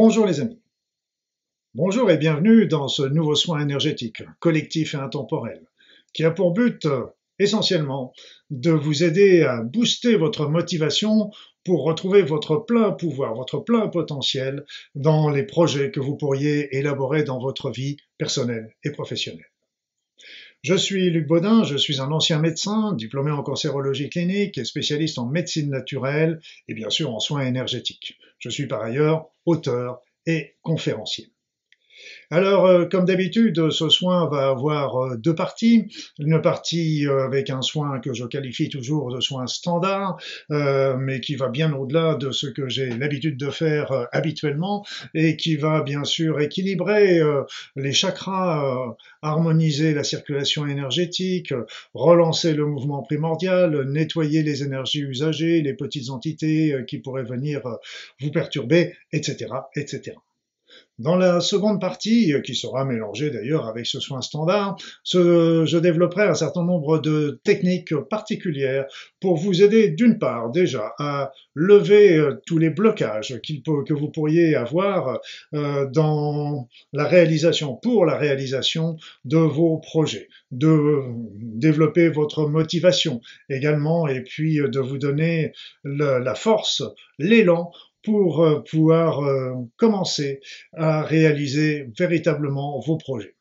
Bonjour les amis. Bonjour et bienvenue dans ce nouveau soin énergétique, collectif et intemporel, qui a pour but essentiellement de vous aider à booster votre motivation pour retrouver votre plein pouvoir, votre plein potentiel dans les projets que vous pourriez élaborer dans votre vie personnelle et professionnelle. Je suis Luc Baudin, je suis un ancien médecin, diplômé en cancérologie clinique et spécialiste en médecine naturelle et bien sûr en soins énergétiques. Je suis par ailleurs auteur et conférencier. Alors, euh, comme d'habitude, ce soin va avoir euh, deux parties. Une partie euh, avec un soin que je qualifie toujours de soin standard, mais qui va bien au-delà de ce que j'ai l'habitude de faire habituellement et qui va bien sûr équilibrer les chakras, harmoniser la circulation énergétique, relancer le mouvement primordial, nettoyer les énergies usagées, les petites entités qui pourraient venir vous perturber, etc., etc. Dans la seconde partie, qui sera mélangée d'ailleurs avec ce soin standard, je développerai un certain nombre de techniques particulières pour vous aider d'une part déjà à lever euh, tous les blocages que vous pourriez avoir euh, dans la réalisation, pour la réalisation de vos projets, de développer votre motivation également et puis de vous donner la force, l'élan pour euh, pouvoir euh, commencer à réaliser véritablement vos projets.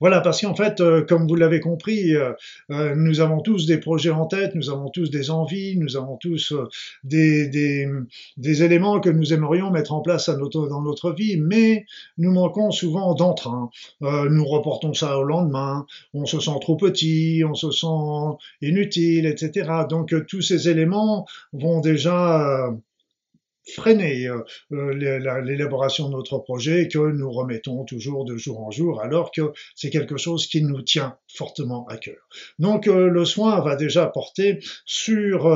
Voilà, parce qu'en fait, euh, comme vous l'avez compris, nous avons tous des projets en tête, nous avons tous des envies, nous avons tous des, éléments que nous aimerions mettre en place dans notre vie, mais nous manquons souvent d'entrain. nous reportons ça au lendemain, on se sent trop petit, on se sent inutile, etc. Donc tous ces éléments vont déjà freiner euh, euh, l'élaboration de notre projet que nous remettons toujours de jour en jour alors que c'est quelque chose qui nous tient fortement à cœur. Donc euh, le soin va déjà porter sur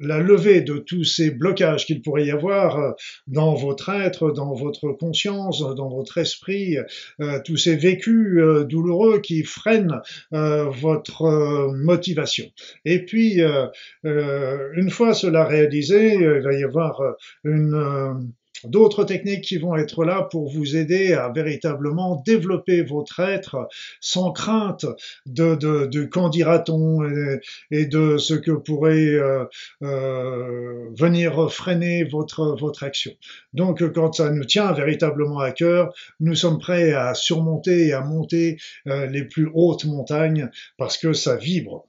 la levée de tous ces blocages qu'il pourrait y avoir euh, dans votre être, dans votre conscience, dans votre esprit, euh, tous ces vécus euh, douloureux qui freinent votre motivation. Et puis, une fois cela réalisé, il va y avoir une d'autres techniques qui vont être là pour vous aider à véritablement développer votre être sans crainte de, de, de qu'en dira-t-on et, de ce que pourrait euh, euh, venir freiner votre, votre action. Donc quand ça nous tient véritablement à cœur, nous sommes prêts à surmonter et à monter euh, les plus hautes montagnes parce que ça vibre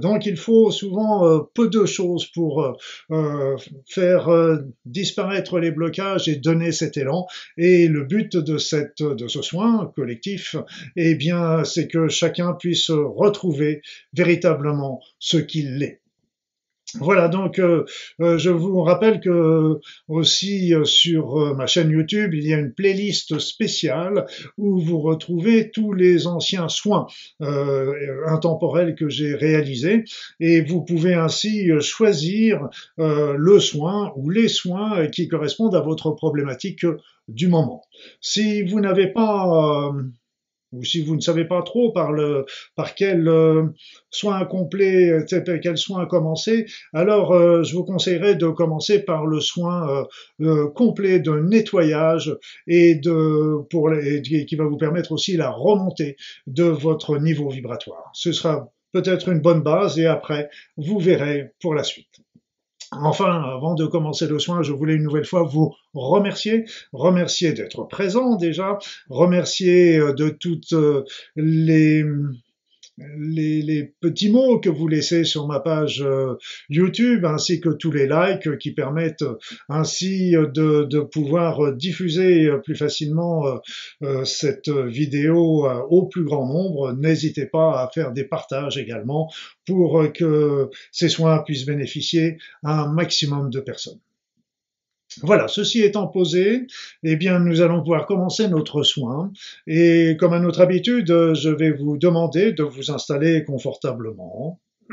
Donc il faut souvent euh, peu de choses pour euh, euh, faire disparaître les blocages et donner cet élan. Et le but de, cette, de ce soin collectif, eh bien, c'est que chacun puisse retrouver véritablement ce qu'il est. Voilà, donc euh, euh, je vous rappelle que aussi euh, sur ma chaîne YouTube, il y a une playlist spéciale où vous retrouvez tous les anciens soins intemporels que j'ai réalisés et vous pouvez ainsi choisir le soin ou les soins qui correspondent à votre problématique du moment. Si vous n'avez pas ou si vous ne savez pas trop par, le, par quel euh, soin complet, euh, quel soin commencer, alors euh, je vous conseillerais de commencer par le soin complet de nettoyage et de pour les, qui va vous permettre aussi la remontée de votre niveau vibratoire. Ce sera peut-être une bonne base et après vous verrez pour la suite. Enfin, avant de commencer le soin, je voulais une nouvelle fois vous remercier, remercier d'être présent déjà, remercier euh, de toutes euh, les petits mots que vous laissez sur ma page euh, YouTube, ainsi que tous les likes qui permettent ainsi de, de pouvoir diffuser plus facilement cette vidéo au plus grand nombre. N'hésitez pas à faire des partages également pour que ces soins puissent bénéficier à un maximum de personnes. Voilà, ceci étant posé, eh bien, nous allons pouvoir commencer notre soin. Et comme à notre habitude, je vais vous demander de vous installer confortablement,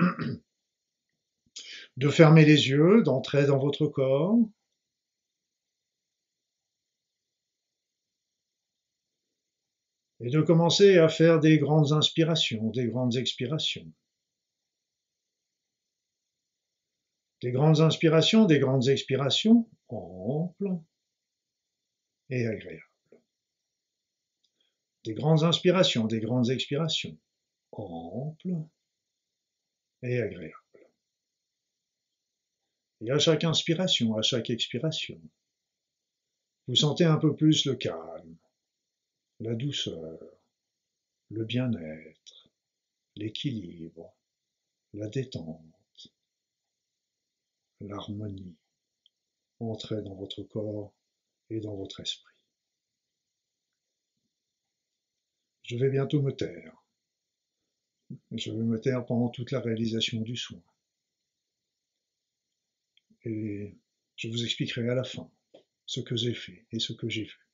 de fermer les yeux, d'entrer dans votre corps. Et de commencer à faire des grandes inspirations, des grandes expirations. Des grandes inspirations, des grandes expirations, ample, et agréable. Des grandes inspirations, des grandes expirations, amples et agréables. Et à chaque inspiration, à chaque expiration, vous sentez un peu plus le calme, la douceur, le bien-être, l'équilibre, la détente, l'harmonie entrer dans votre corps et dans votre esprit. Je vais bientôt me taire. Je vais me taire pendant toute la réalisation du soin. Et je vous expliquerai à la fin ce que j'ai fait et ce que j'ai vu.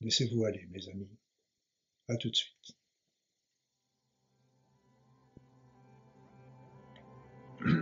Laissez-vous aller, mes amis. À tout de suite.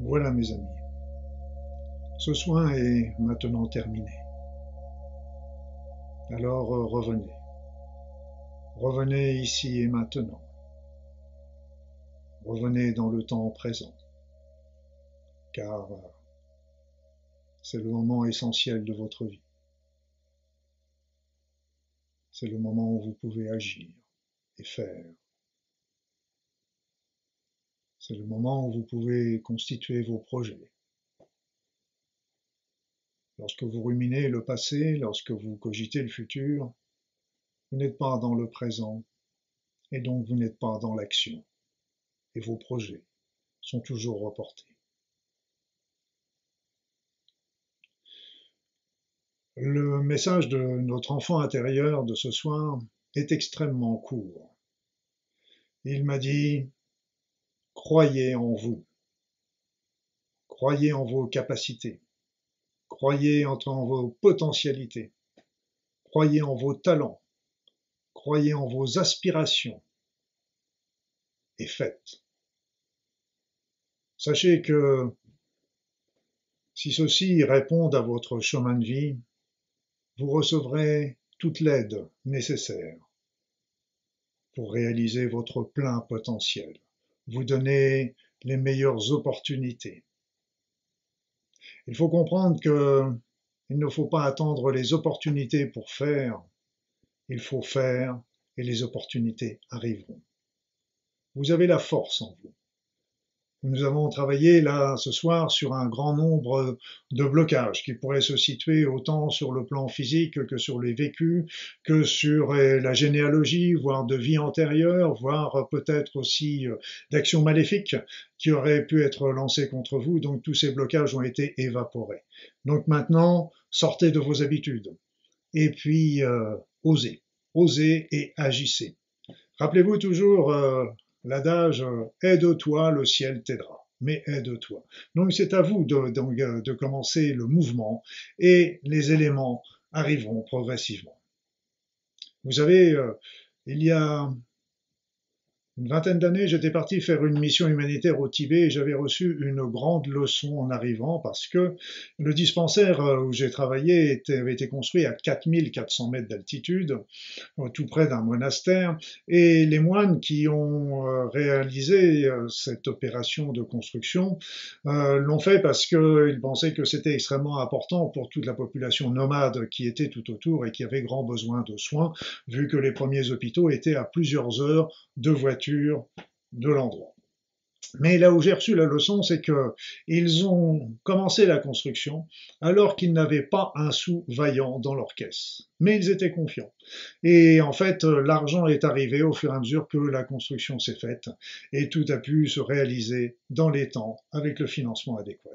Voilà mes amis. Ce soin est maintenant terminé. Alors euh, revenez. Revenez ici et maintenant. Revenez dans le temps présent. Car euh, c'est le moment essentiel de votre vie. C'est le moment où vous pouvez agir et faire. C'est le moment où vous pouvez constituer vos projets. Lorsque vous ruminez le passé, lorsque vous cogitez le futur, vous n'êtes pas dans le présent et donc vous n'êtes pas dans l'action. Et vos projets sont toujours reportés. Le message de notre enfant intérieur de ce soir est extrêmement court. Il m'a dit Croyez en vous. Croyez en vos capacités. Croyez en vos potentialités. Croyez en vos talents. Croyez en vos aspirations. Et faites. Sachez que si ceux-ci répondent à votre chemin de vie, vous recevrez toute l'aide nécessaire pour réaliser votre plein potentiel vous donner les meilleures opportunités. Il faut comprendre que il ne faut pas attendre les opportunités pour faire, il faut faire et les opportunités arriveront. Vous avez la force en vous. Nous avons travaillé là ce soir sur un grand nombre de blocages qui pourraient se situer autant sur le plan physique que sur les vécus, que sur euh, la généalogie, voire de vie antérieure, voire peut-être aussi euh, d'actions maléfiques qui auraient pu être lancées contre vous. Donc tous ces blocages ont été évaporés. Donc maintenant, sortez de vos habitudes et puis euh, osez, osez et agissez. Rappelez-vous toujours L'adage aide-toi, le ciel t'aidera. Mais aide-toi. Donc c'est à vous de, de, de commencer le mouvement et les éléments arriveront progressivement. Vous savez, euh, il y a une vingtaine d'années, j'étais parti faire une mission humanitaire au Tibet et j'avais reçu une grande leçon en arrivant parce que le dispensaire euh, où j'ai travaillé avait été construit à 4400 mètres d'altitude, euh, tout près d'un monastère, et les moines qui ont euh, réalisé cette opération de construction l'ont fait parce qu'ils pensaient que c'était extrêmement important pour toute la population nomade qui était tout autour et qui avait grand besoin de soins, vu que les premiers hôpitaux étaient à plusieurs heures de voiture de l'endroit. Mais là où j'ai reçu la leçon, c'est que ils ont commencé la construction alors qu'ils n'avaient pas un sou vaillant dans leur caisse. Mais ils étaient confiants. Et en fait, l'argent est arrivé au fur et à mesure que la construction s'est faite et tout a pu se réaliser dans les temps avec le financement adéquat.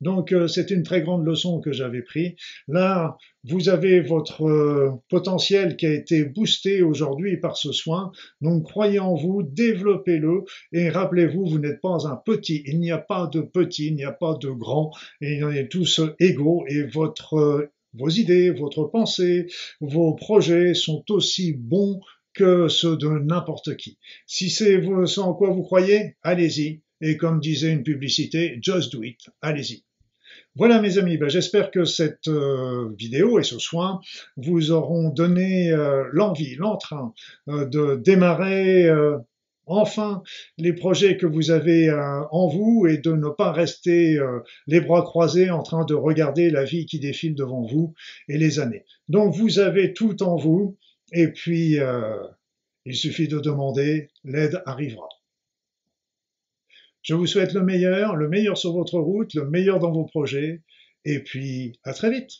Donc euh, c'est une très grande leçon que j'avais pris. Là, vous avez votre euh, potentiel qui a été boosté aujourd'hui par ce soin. Donc croyez en vous, développez-le et rappelez-vous, vous n'êtes pas un petit. Il n'y a pas de petit, il n'y a pas de grand. Et on est tous égaux et euh, vos idées, votre pensée, vos projets sont aussi bons que ceux de n'importe qui. Si c'est ce en quoi vous croyez, allez-y, et comme disait une publicité, just do it, allez-y. Voilà mes amis, ben, j'espère que cette euh, vidéo et ce soin vous auront donné euh, l'envie, l'entrain euh, de démarrer enfin les projets que vous avez en vous et de ne pas rester les bras croisés en train de regarder la vie qui défile devant vous et les années. Donc vous avez tout en vous et puis il suffit de demander, l'aide arrivera. Je vous souhaite le meilleur, le meilleur sur votre route, le meilleur dans vos projets, et puis à très vite.